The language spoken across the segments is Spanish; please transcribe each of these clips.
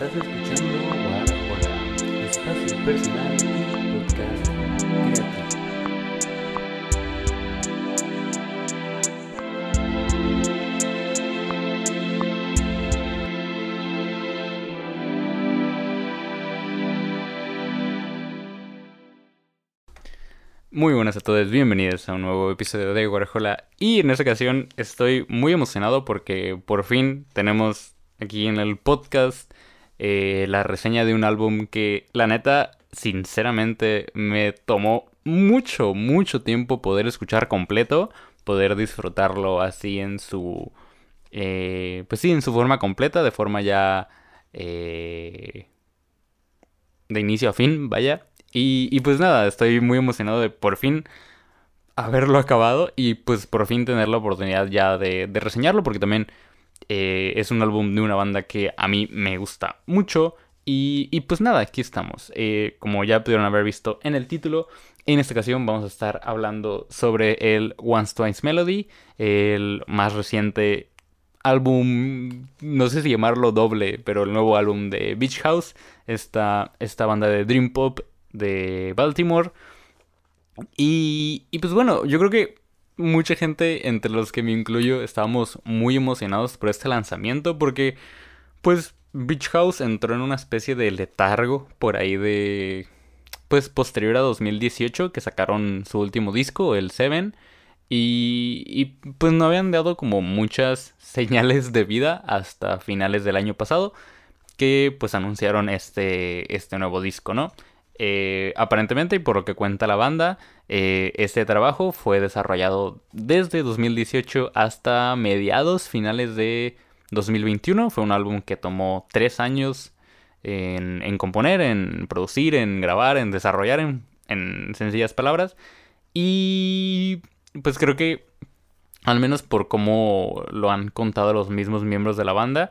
Estás escuchando Guarajola, espacio personal podcast creativo. Muy buenas a todos, bienvenidos a un nuevo episodio de Guarajola y en esta ocasión estoy muy emocionado porque por fin tenemos aquí en el podcast eh, la reseña de un álbum que la neta sinceramente me tomó mucho, mucho tiempo poder escuchar completo, poder disfrutarlo así en su... eh, pues sí, en su forma completa, de forma ya... eh, de inicio a fin, vaya. Y, y pues nada, estoy muy emocionado de por fin haberlo acabado y pues por fin tener la oportunidad ya de, de reseñarlo porque también eh, es un álbum de una banda que a mí me gusta mucho. Y, y pues nada, aquí estamos. Eh, como ya pudieron haber visto en el título, en esta ocasión vamos a estar hablando sobre el Once Twice Melody, el más reciente álbum, no sé si llamarlo doble, pero el nuevo álbum de Beach House, esta, esta banda de Dream Pop de Baltimore. Y, y pues bueno, yo creo que mucha gente, entre los que me incluyo, estábamos muy emocionados por este lanzamiento porque pues Beach House entró en una especie de letargo por ahí de pues posterior a 2018 que sacaron su último disco, el Seven. Y, y pues no habían dado como muchas señales de vida hasta finales del año pasado que pues anunciaron este, este nuevo disco, ¿no? Eh, aparentemente, y por lo que cuenta la banda, eh, este trabajo fue desarrollado desde 2018 hasta mediados, finales de 2021. Fue un álbum que tomó tres años en, en componer, en producir, en grabar, en desarrollar, en, en sencillas palabras. Y pues creo que, al menos por cómo lo han contado los mismos miembros de la banda,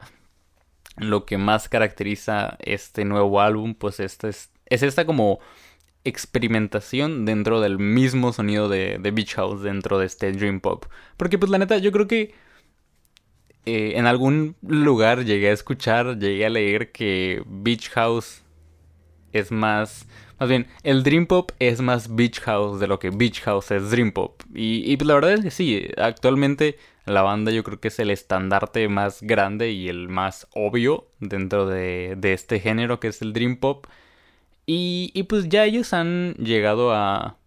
lo que más caracteriza este nuevo álbum, pues este es, es esta como experimentación dentro del mismo sonido de, Beach House, dentro de este Dream Pop. Porque pues la neta, yo creo que eh, en algún lugar llegué a escuchar, llegué a leer que Beach House es más... Más bien, el Dream Pop es más Beach House de lo que Beach House es Dream Pop. Y, y pues la verdad es que sí, actualmente la banda yo creo que es el estandarte más grande y el más obvio dentro de, de este género que es el Dream Pop. Y, pues ya ellos han llegado a,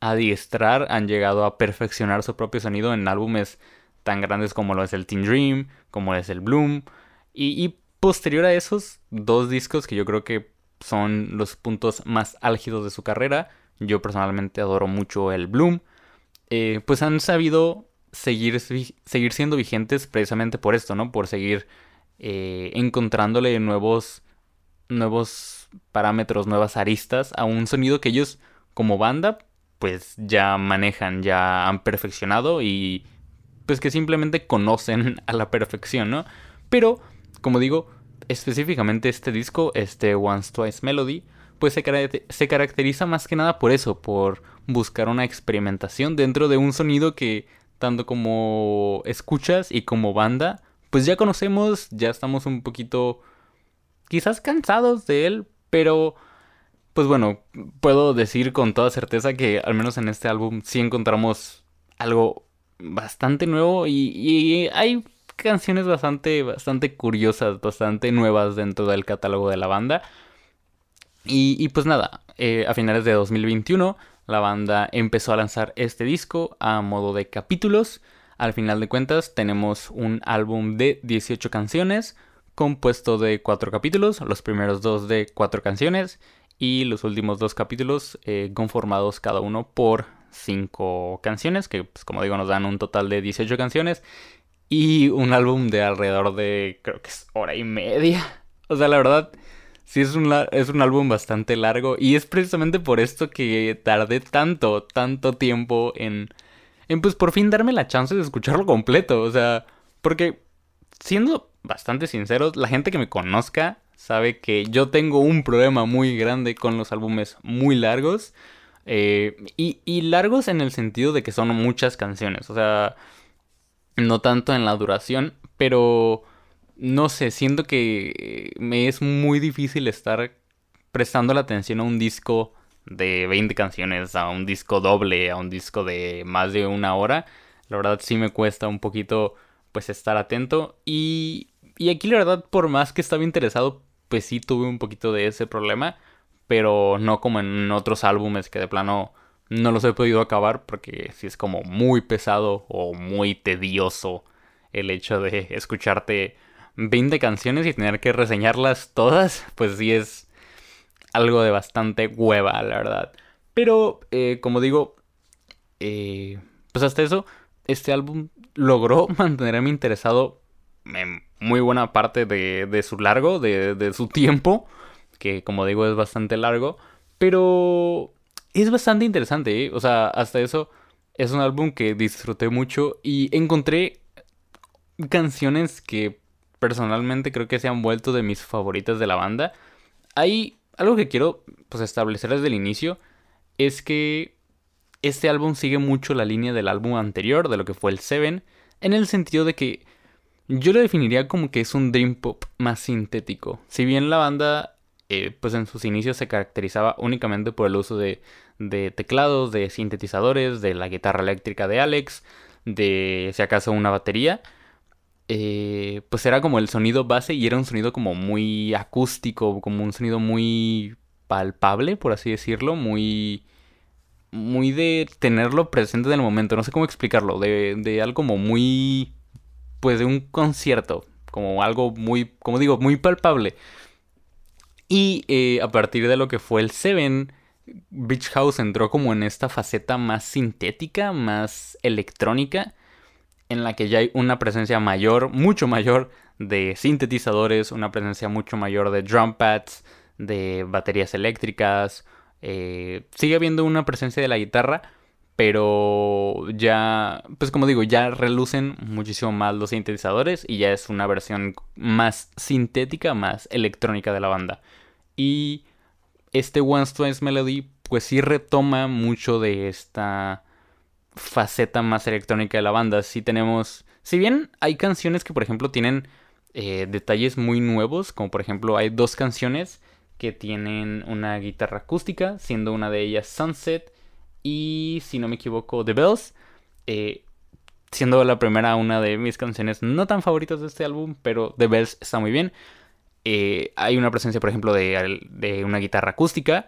adiestrar, han llegado a perfeccionar su propio sonido en álbumes tan grandes como lo es el Teen Dream, como es el Bloom. Y, y posterior a esos dos discos que yo creo que son los puntos más álgidos de su carrera, yo personalmente adoro mucho el Bloom, eh, pues han sabido seguir, seguir siendo vigentes precisamente por esto, ¿no? Por seguir eh, encontrándole nuevos, nuevos parámetros, nuevas aristas a un sonido que ellos como banda pues ya manejan, ya han perfeccionado y pues que simplemente conocen a la perfección, ¿no? Pero, como digo, específicamente este disco, este Once Twice Melody, pues se, se, caracteriza más que nada por eso, por buscar una experimentación dentro de un sonido que tanto como escuchas y como banda, pues ya conocemos, ya estamos un poquito quizás cansados de él, pero pues bueno, puedo decir con toda certeza que al menos en este álbum sí encontramos algo bastante nuevo y, hay canciones bastante, bastante curiosas, bastante nuevas dentro del catálogo de la banda. Y, y pues nada, eh, a finales de 2021 la banda empezó a lanzar este disco a modo de capítulos. Al final de cuentas tenemos un álbum de 18 canciones compuesto de 4 capítulos, los primeros dos de 4 canciones y los últimos dos capítulos eh, conformados cada uno por 5 canciones, que pues, como digo nos dan un total de 18 canciones y un álbum de alrededor de creo que es hora y media. O sea, la verdad sí es un, es un álbum bastante largo y es precisamente por esto que tardé tanto, tanto tiempo en, en pues por fin darme la chance de escucharlo completo. O sea, porque siendo bastante sinceros, la gente que me conozca sabe que yo tengo un problema muy grande con los álbumes muy largos. Eh, y, y largos en el sentido de que son muchas canciones. O sea, no tanto en la duración, pero no sé, siento que me es muy difícil estar prestando la atención a un disco de 20 canciones, a un disco doble, a un disco de más de una hora. La verdad sí me cuesta un poquito pues estar atento y, y aquí la verdad por más que estaba interesado pues sí tuve un poquito de ese problema, pero no como en otros álbumes que de plano no los he podido acabar porque sí es como muy pesado o muy tedioso el hecho de escucharte 20 canciones y tener que reseñarlas todas, pues sí es algo de bastante hueva, la verdad. Pero, eh, como digo, eh, pues hasta eso, este álbum logró mantenerme interesado muy buena parte de, su largo, de, de su tiempo, que como digo es bastante largo, pero es bastante interesante, ¿eh? o sea, hasta eso es un álbum que disfruté mucho y encontré canciones que personalmente creo que se han vuelto de mis favoritas de la banda. Hay algo que quiero pues, establecer desde el inicio, es que este álbum sigue mucho la línea del álbum anterior, de lo que fue el Seven, en el sentido de que yo lo definiría como que es un dream pop más sintético. Si bien la banda, eh, pues en sus inicios se caracterizaba únicamente por el uso de, de teclados, de sintetizadores, de la guitarra eléctrica de Alex, de si acaso una batería, eh, pues era como el sonido base y era un sonido como muy acústico, como un sonido muy palpable, por así decirlo, muy muy de tenerlo presente en el momento, no sé cómo explicarlo, de, de algo como muy, pues de un concierto, como algo muy, como digo, muy palpable. Y eh, a partir de lo que fue el Seven, Beach House entró como en esta faceta más sintética, más electrónica, en la que ya hay una presencia mayor, mucho mayor de sintetizadores, una presencia mucho mayor de drum pads, de baterías eléctricas. Eh, sigue habiendo una presencia de la guitarra, pero ya, pues como digo, ya relucen muchísimo más los sintetizadores y ya es una versión más sintética, más electrónica de la banda. Y este One Twice Melody, pues sí retoma mucho de esta faceta más electrónica de la banda. Si tenemos, si bien hay canciones que por ejemplo tienen eh, detalles muy nuevos, como por ejemplo hay dos canciones que tienen una guitarra acústica, siendo una de ellas Sunset y si no me equivoco The Bells. Eh, siendo la primera una de mis canciones no tan favoritas de este álbum, pero The Bells está muy bien. Eh, hay una presencia, por ejemplo, de, una guitarra acústica.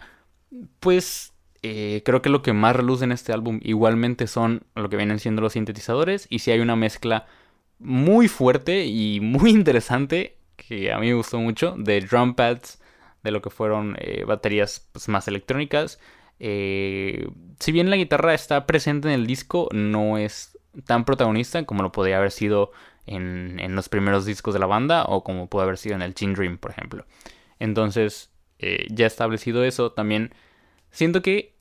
Pues eh, creo que lo que más reluce en este álbum igualmente son lo que vienen siendo los sintetizadores. Y si hay una mezcla muy fuerte y muy interesante, que a mí me gustó mucho, de drum pads, de lo que fueron baterías pues, más electrónicas. Eh, si bien la guitarra está presente en el disco, no es tan protagonista como lo podría haber sido en, en los primeros discos de la banda o como puede haber sido en el Teen Dream, por ejemplo. Entonces, ya establecido eso, también siento que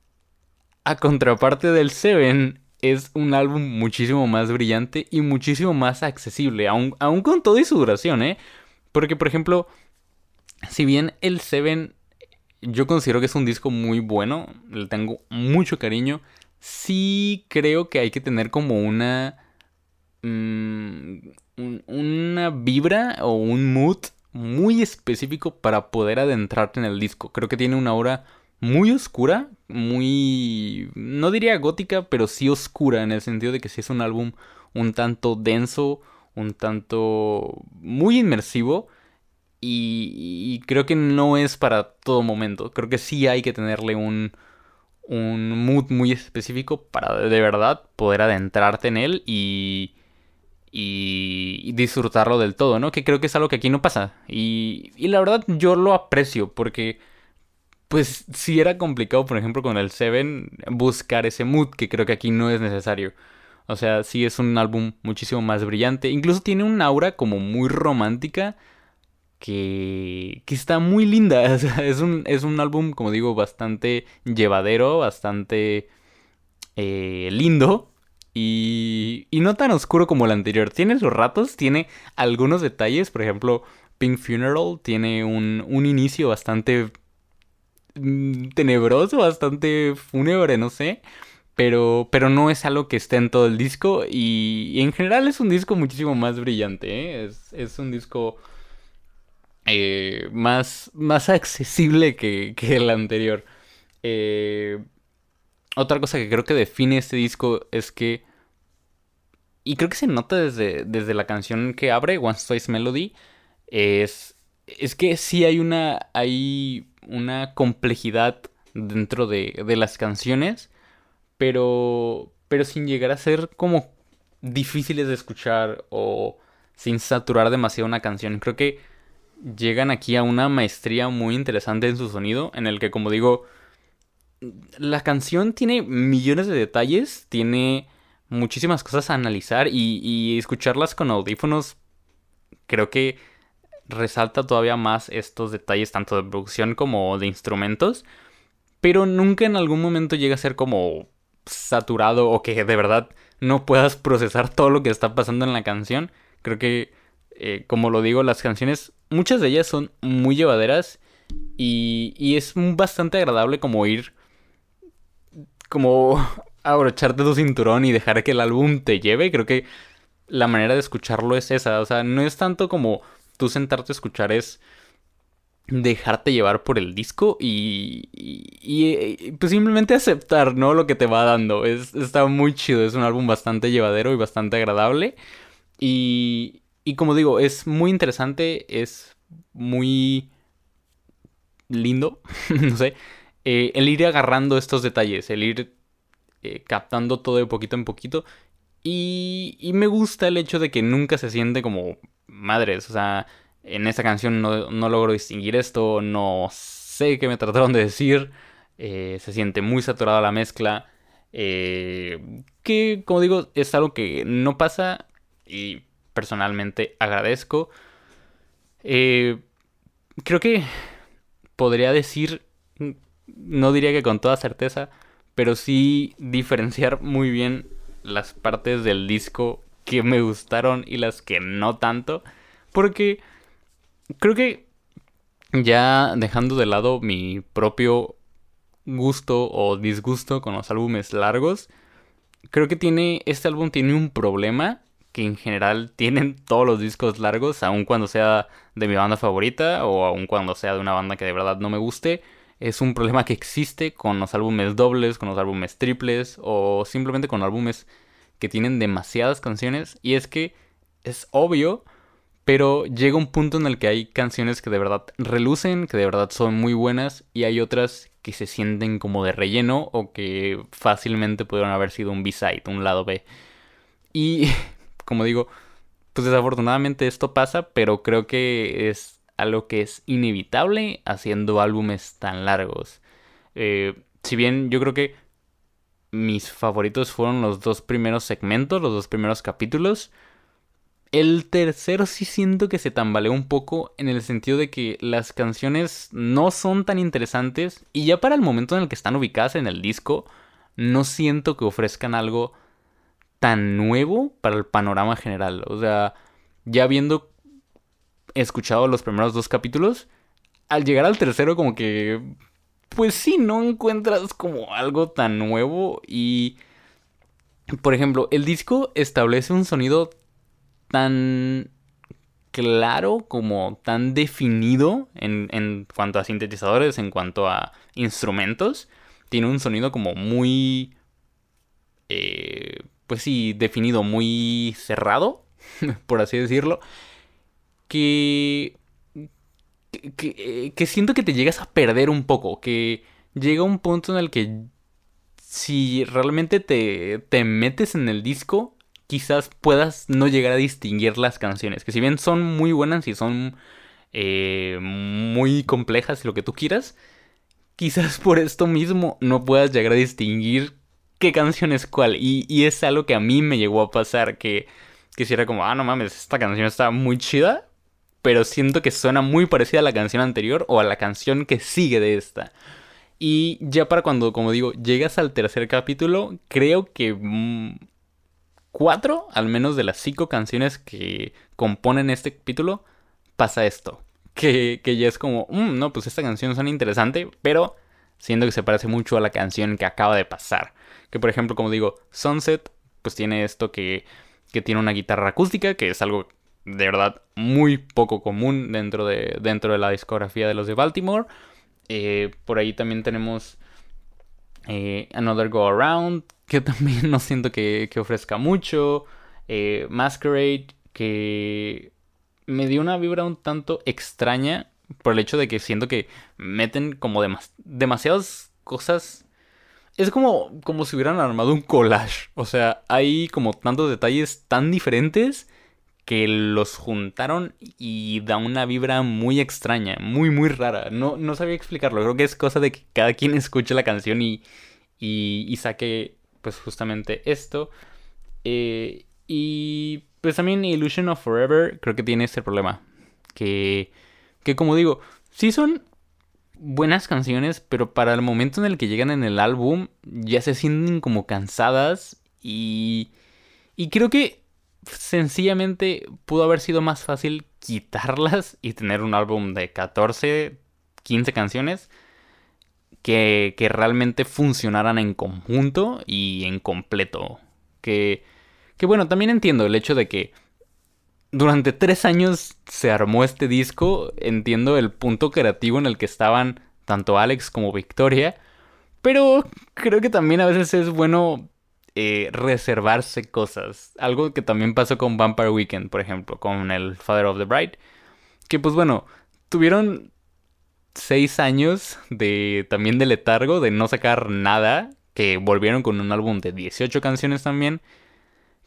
a contraparte del Seven, es un álbum muchísimo más brillante y muchísimo más accesible, aún, con todo y su duración, ¿eh? Porque, por ejemplo, si bien el Seven yo considero que es un disco muy bueno, le tengo mucho cariño, sí creo que hay que tener como una... Mm, una vibra o un mood muy específico para poder adentrarte en el disco. Creo que tiene una hora muy oscura, muy, no diría gótica, pero sí oscura en el sentido de que sí es un álbum un tanto denso, un tanto muy inmersivo y, creo que no es para todo momento. Creo que sí hay que tenerle un, un mood muy específico para de verdad poder adentrarte en él y, y, disfrutarlo del todo, ¿no? Que creo que es algo que aquí no pasa. Y, y la verdad yo lo aprecio porque pues sí era complicado, por ejemplo, con el Seven, buscar ese mood, que creo que aquí no es necesario. O sea, sí es un álbum muchísimo más brillante. Incluso tiene un aura como muy romántica que, que está muy linda. Es un, es un álbum, como digo, bastante llevadero, bastante eh, lindo. Y, y no tan oscuro como el anterior. Tiene sus ratos, tiene algunos detalles. Por ejemplo, Pink Funeral tiene un, un inicio bastante Mm, tenebroso, bastante fúnebre, no sé. pero, pero no es algo que esté en todo el disco y, en general es un disco muchísimo más brillante, ¿eh? es, un disco eh, más, más accesible que, que el anterior. Eh, otra cosa que creo que define este disco es que... Y creo que se nota desde, desde la canción que abre, One Twice Melody, es, es que sí hay una, hay una complejidad dentro de, de las canciones, pero, pero sin llegar a ser como difíciles de escuchar o sin saturar demasiado una canción. Creo que llegan aquí a una maestría muy interesante en su sonido, en el que, como digo, la canción tiene millones de detalles, tiene muchísimas cosas a analizar y, escucharlas con audífonos creo que resalta todavía más estos detalles tanto de producción como de instrumentos, pero nunca en algún momento llega a ser como saturado o que de verdad no puedas procesar todo lo que está pasando en la canción. Creo que, eh, como lo digo, las canciones, muchas de ellas son muy llevaderas y, y es bastante agradable como ir como abrocharte tu cinturón y dejar que el álbum te lleve. Creo que la manera de escucharlo es esa. O sea, no es tanto como tú sentarte a escuchar, es dejarte llevar por el disco y, y, pues simplemente aceptar, ¿no? Lo que te va dando. Es, está muy chido, es un álbum bastante llevadero y bastante agradable. Y, y como digo, es muy interesante, es muy lindo, no sé. Eh, el ir agarrando estos detalles, el ir eh, captando todo de poquito en poquito. Y, y, me gusta el hecho de que nunca se siente como madres. O sea, en esta canción no, no logro distinguir esto, no sé qué me trataron de decir. Eh, se siente muy saturada la mezcla. que, como digo, es algo que no pasa y personalmente agradezco. creo que podría decir no diría que con toda certeza, pero sí diferenciar muy bien las partes del disco que me gustaron y las que no tanto. Porque creo que ya dejando de lado mi propio gusto o disgusto con los álbumes largos, creo que tiene este álbum tiene un problema que en general tienen todos los discos largos, aun cuando sea de mi banda favorita o aun cuando sea de una banda que de verdad no me guste es un problema que existe con los álbumes dobles, con los álbumes triples o simplemente con álbumes que tienen demasiadas canciones y es que es obvio, pero llega un punto en el que hay canciones que de verdad relucen, que de verdad son muy buenas y hay otras que se sienten como de relleno o que fácilmente pudieron haber sido un B-side, un lado B. Y como digo, pues desafortunadamente esto pasa, pero creo que es algo que es inevitable haciendo álbumes tan largos. Eh, si bien yo creo que mis favoritos fueron los dos primeros segmentos, los dos primeros capítulos. El tercero sí siento que se tambaleó un poco en el sentido de que las canciones no son tan interesantes y ya para el momento en el que están ubicadas en el disco, no siento que ofrezcan algo tan nuevo para el panorama general. O sea, ya he escuchado los primeros dos capítulos, al llegar al tercero como que, pues sí, no encuentras como algo tan nuevo y, por ejemplo, el disco establece un sonido tan claro como tan definido en, en cuanto a sintetizadores, en cuanto a instrumentos. Tiene un sonido como muy... Eh, pues sí, definido, muy cerrado, por así decirlo que, que, que siento que te llegas a perder un poco, que llega un punto en el que si realmente te, te metes en el disco, quizás puedas no llegar a distinguir las canciones, que si bien son muy buenas y son eh, muy complejas y lo que tú quieras, quizás por esto mismo no puedas llegar a distinguir qué canción es cuál. Y, y es algo que a mí me llegó a pasar, que quisiera como, ah, no mames, esta canción está muy chida, pero siento que suena muy parecida a la canción anterior o a la canción que sigue de esta. Y ya para cuando, como digo, llegas al tercer capítulo, creo que mm, cuatro, al menos de las cinco canciones que componen este capítulo, pasa esto. Que, que ya es como, mm, no, pues esta canción suena interesante, pero siento que se parece mucho a la canción que acaba de pasar. Que por ejemplo, como digo, Sunset, pues tiene esto que, que tiene una guitarra acústica, que es algo de verdad muy poco común dentro de, dentro de la discografía de los de Baltimore. Eh, por ahí también tenemos eh, Another Go Around, que también no siento que, ofrezca mucho. Eh, Masquerade, que me dio una vibra un tanto extraña por el hecho de que siento que meten como demasiadas cosas. Es como, como si hubieran armado un collage. O sea, hay como tantos detalles tan diferentes que los juntaron y da una vibra muy extraña, muy, muy rara. No, no sabía explicarlo. Creo que es cosa de que cada quien escuche la canción y, y, saque, pues, justamente esto. Eh, y pues también Illusion of Forever creo que tiene este problema. Que, que como digo, sí son buenas canciones, pero para el momento en el que llegan en el álbum ya se sienten como cansadas y... Y creo que sencillamente pudo haber sido más fácil quitarlas y tener un álbum de 14, 15 canciones que, que realmente funcionaran en conjunto y en completo. Que, que bueno, también entiendo el hecho de que durante tres años se armó este disco, entiendo el punto creativo en el que estaban tanto Alex como Victoria, pero creo que también a veces es bueno eh, reservarse cosas. Algo que también pasó con Vampire Weekend, por ejemplo, con el Father of the Bride. Que pues bueno, tuvieron seis años de también de letargo, de no sacar nada. Que volvieron con un álbum de 18 canciones también.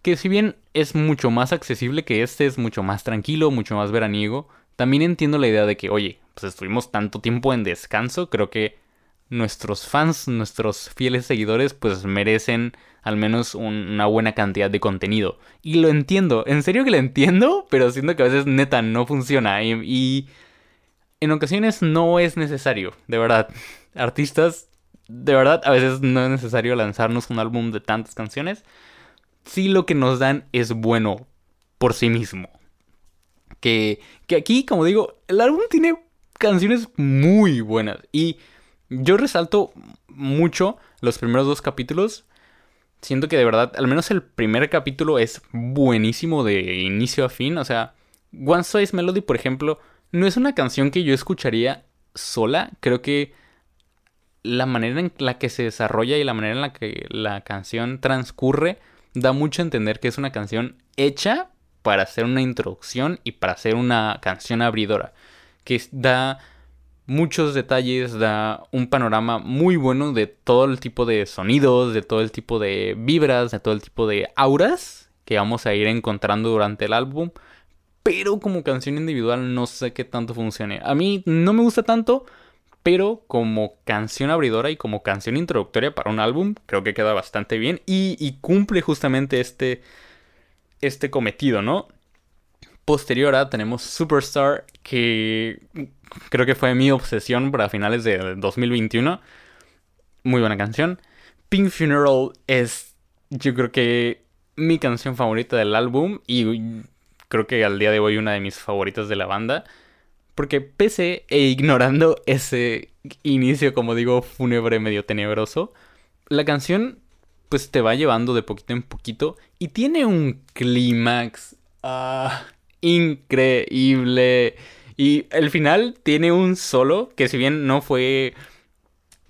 Que si bien es mucho más accesible que este, es mucho más tranquilo, mucho más veraniego. También entiendo la idea de que, oye, pues estuvimos tanto tiempo en descanso, creo que nuestros fans, nuestros fieles seguidores, pues merecen al menos una buena cantidad de contenido. Y lo entiendo, en serio que lo entiendo, pero siento que a veces neta no funciona y, en ocasiones no es necesario, de verdad. Artistas, de verdad, a veces no es necesario lanzarnos un álbum de tantas canciones. Si lo que nos dan es bueno por sí mismo. Que, que aquí, como digo, el álbum tiene canciones muy buenas. Y yo resalto mucho los primeros dos capítulos siento que de verdad, al menos el primer capítulo es buenísimo de inicio a fin. O sea, One Size Melody, por ejemplo, no es una canción que yo escucharía sola. Creo que la manera en la que se desarrolla y la manera en la que la canción transcurre da mucho a entender que es una canción hecha para hacer una introducción y para hacer una canción abridora. Que da muchos detalles, da un panorama muy bueno de todo el tipo de sonidos, de todo el tipo de vibras, de todo el tipo de auras que vamos a ir encontrando durante el álbum. Pero como canción individual no sé qué tanto funcione. A mí no me gusta tanto, pero como canción abridora y como canción introductoria para un álbum, creo que queda bastante bien y, cumple justamente este, este cometido, ¿no? Posterior a tenemos Superstar, que creo que fue mi obsesión para finales de 2021. Muy buena canción. Pink Funeral es, yo creo que mi canción favorita del álbum y creo que al día de hoy una de mis favoritas de la banda. Porque pese e ignorando ese inicio, como digo, fúnebre medio tenebroso, la canción pues te va llevando de poquito en poquito y tiene un clímax ah, increíble. Y el final tiene un solo que si bien no fue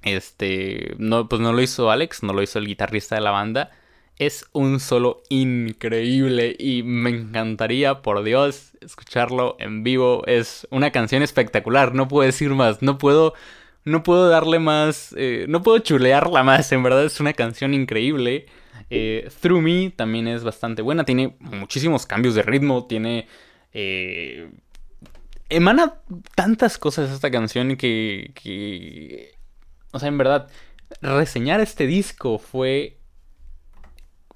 este no pues no lo hizo Alex, no lo hizo el guitarrista de la banda, es un solo increíble y me encantaría, por Dios, escucharlo en vivo. Es una canción espectacular, no puedo decir más, no puedo, no puedo darle más, eh, no puedo chulearla más, en verdad es una canción increíble. Eh, Through Me también es bastante buena, tiene muchísimos cambios de ritmo, tiene eh, emana tantas cosas esta canción que, que... O sea, en verdad, reseñar este disco fue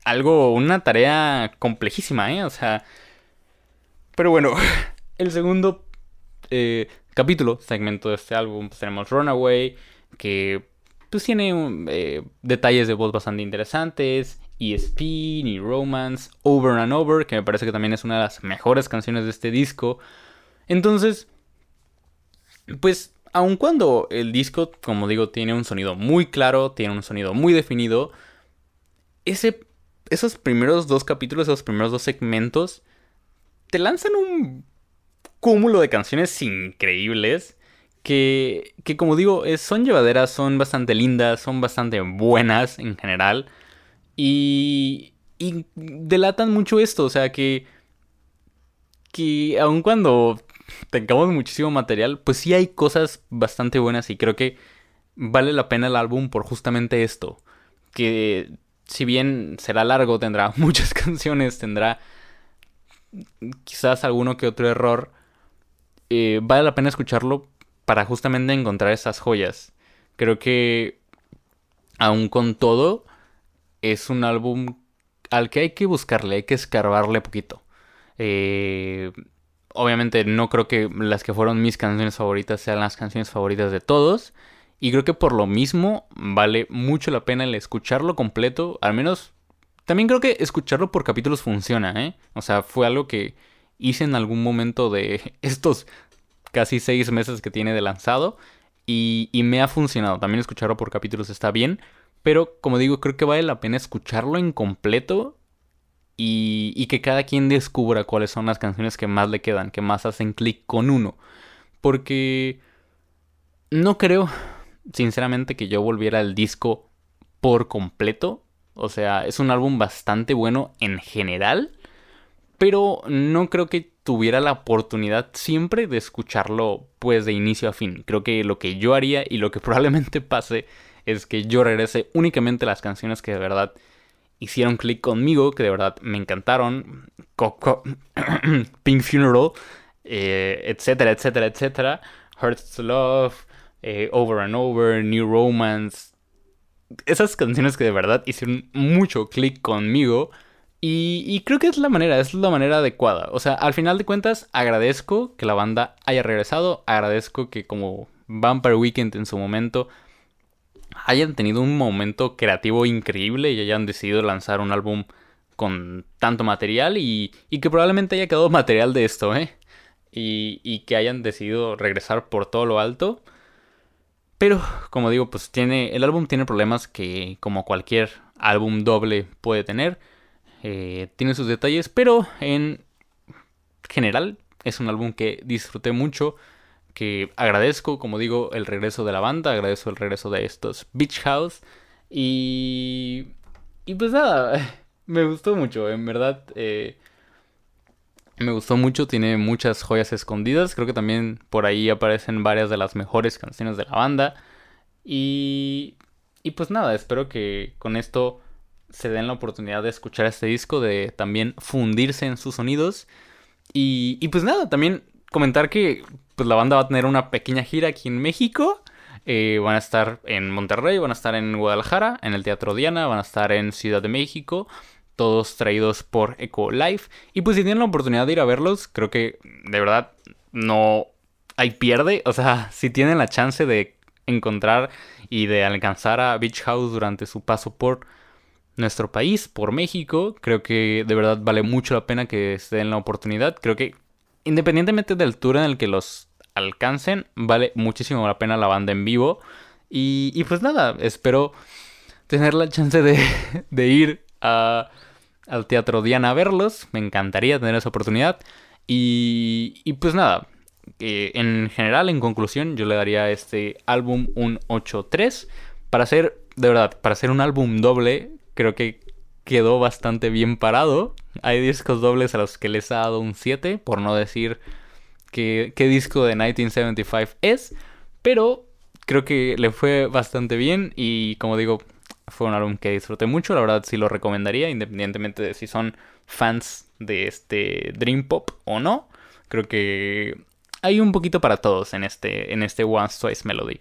algo, una tarea complejísima, ¿eh? O sea... Pero bueno, el segundo eh, capítulo, segmento de este álbum, pues tenemos Runaway, que pues tiene eh, detalles de voz bastante interesantes, ESP, y Romance, Over and Over, que me parece que también es una de las mejores canciones de este disco. Entonces, pues aun cuando el disco, como digo, tiene un sonido muy claro, tiene un sonido muy definido, ese, esos primeros dos capítulos, esos primeros dos segmentos, te lanzan un cúmulo de canciones increíbles que, que como digo, son llevaderas, son bastante lindas, son bastante buenas en general y, y delatan mucho esto, o sea que, que aun cuando tengamos muchísimo material, pues sí hay cosas bastante buenas y creo que vale la pena el álbum por justamente esto. Que si bien será largo, tendrá muchas canciones, tendrá quizás alguno que otro error, eh, vale la pena escucharlo para justamente encontrar esas joyas. Creo que aún con todo, es un álbum al que hay que buscarle, hay que escarbarle poquito. Eh, obviamente no creo que las que fueron mis canciones favoritas sean las canciones favoritas de todos. Y creo que por lo mismo vale mucho la pena el escucharlo completo. Al menos también creo que escucharlo por capítulos funciona, ¿eh? O sea, fue algo que hice en algún momento de estos casi seis meses que tiene de lanzado. Y, y me ha funcionado. También escucharlo por capítulos está bien. Pero como digo, creo que vale la pena escucharlo en completo y, que cada quien descubra cuáles son las canciones que más le quedan, que más hacen clic con uno. Porque no creo, sinceramente, que yo volviera al disco por completo. O sea, es un álbum bastante bueno en general. Pero no creo que tuviera la oportunidad siempre de escucharlo pues de inicio a fin. Creo que lo que yo haría y lo que probablemente pase es que yo regrese únicamente las canciones que de verdad hicieron clic conmigo, que de verdad me encantaron. Pink Funeral, eh, etcétera, etcétera, etcétera. Hurts to Love, eh, Over and Over, New Romance. Esas canciones que de verdad hicieron mucho clic conmigo. Y, creo que es la manera, es la manera adecuada. O sea, al final de cuentas, agradezco que la banda haya regresado. Agradezco que como Vampire Weekend en su momento hayan tenido un momento creativo increíble y hayan decidido lanzar un álbum con tanto material y, y que probablemente haya quedado material de esto, ¿eh? Y, que hayan decidido regresar por todo lo alto. Pero, como digo, pues tiene. El álbum tiene problemas que, como cualquier álbum doble puede tener. Eh, tiene sus detalles, pero en general es un álbum que disfruté mucho que agradezco, como digo, el regreso de la banda, agradezco el regreso de estos Beach House y... Y pues nada, me gustó mucho, en verdad. Eh, me gustó mucho, tiene muchas joyas escondidas, creo que también por ahí aparecen varias de las mejores canciones de la banda. Y... Y pues nada, espero que con esto se den la oportunidad de escuchar este disco, de también fundirse en sus sonidos. Y, y pues nada, también comentar que pues la banda va a tener una pequeña gira aquí en México. Eh, van a estar en Monterrey, van a estar en Guadalajara, en el Teatro Diana, van a estar en Ciudad de México, todos traídos por Eco Life. Y pues si tienen la oportunidad de ir a verlos, creo que de verdad no hay pierde. O sea, si tienen la chance de encontrar y de alcanzar a Beach House durante su paso por nuestro país, por México, creo que de verdad vale mucho la pena que se den la oportunidad. Creo que independientemente del tour en el que los alcancen, vale muchísimo la pena la banda en vivo. Y, pues nada, espero tener la chance de, de ir al Teatro Diana a verlos. Me encantaría tener esa oportunidad. Y, y pues nada, en general, en conclusión, yo le daría a este álbum un 8-3. Para ser, de verdad, para ser un álbum doble, creo que quedó bastante bien parado. Hay discos dobles a los que les ha dado un 7, por no decir qué, disco de 1975 es, pero creo que le fue bastante bien y como digo, fue un álbum que disfruté mucho, la verdad sí lo recomendaría, independientemente de si son fans de este Dream Pop o no. Creo que hay un poquito para todos en este, en este Once Twice Melody.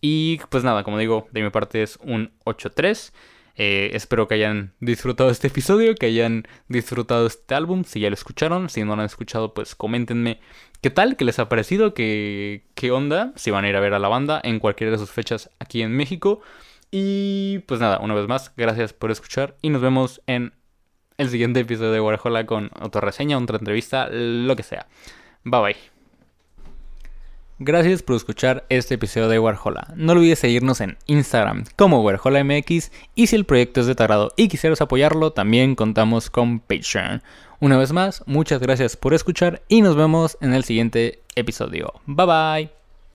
Y pues nada, como digo, de mi parte es un 8-3. Eh, espero que hayan disfrutado este episodio, que hayan disfrutado este álbum. Si ya lo escucharon, si no lo han escuchado, pues coméntenme qué tal, qué les ha parecido, qué, qué onda, si van a ir a ver a la banda en cualquiera de sus fechas aquí en México. Y pues nada, una vez más, gracias por escuchar y nos vemos en el siguiente episodio de Guarajola con otra reseña, otra entrevista, lo que sea. Bye bye. Gracias por escuchar este episodio de Warhola. No olvides seguirnos en Instagram como WarholaMX y si el proyecto es de tu agrado y quisieras apoyarlo, también contamos con Patreon. Una vez más, muchas gracias por escuchar y nos vemos en el siguiente episodio. Bye bye.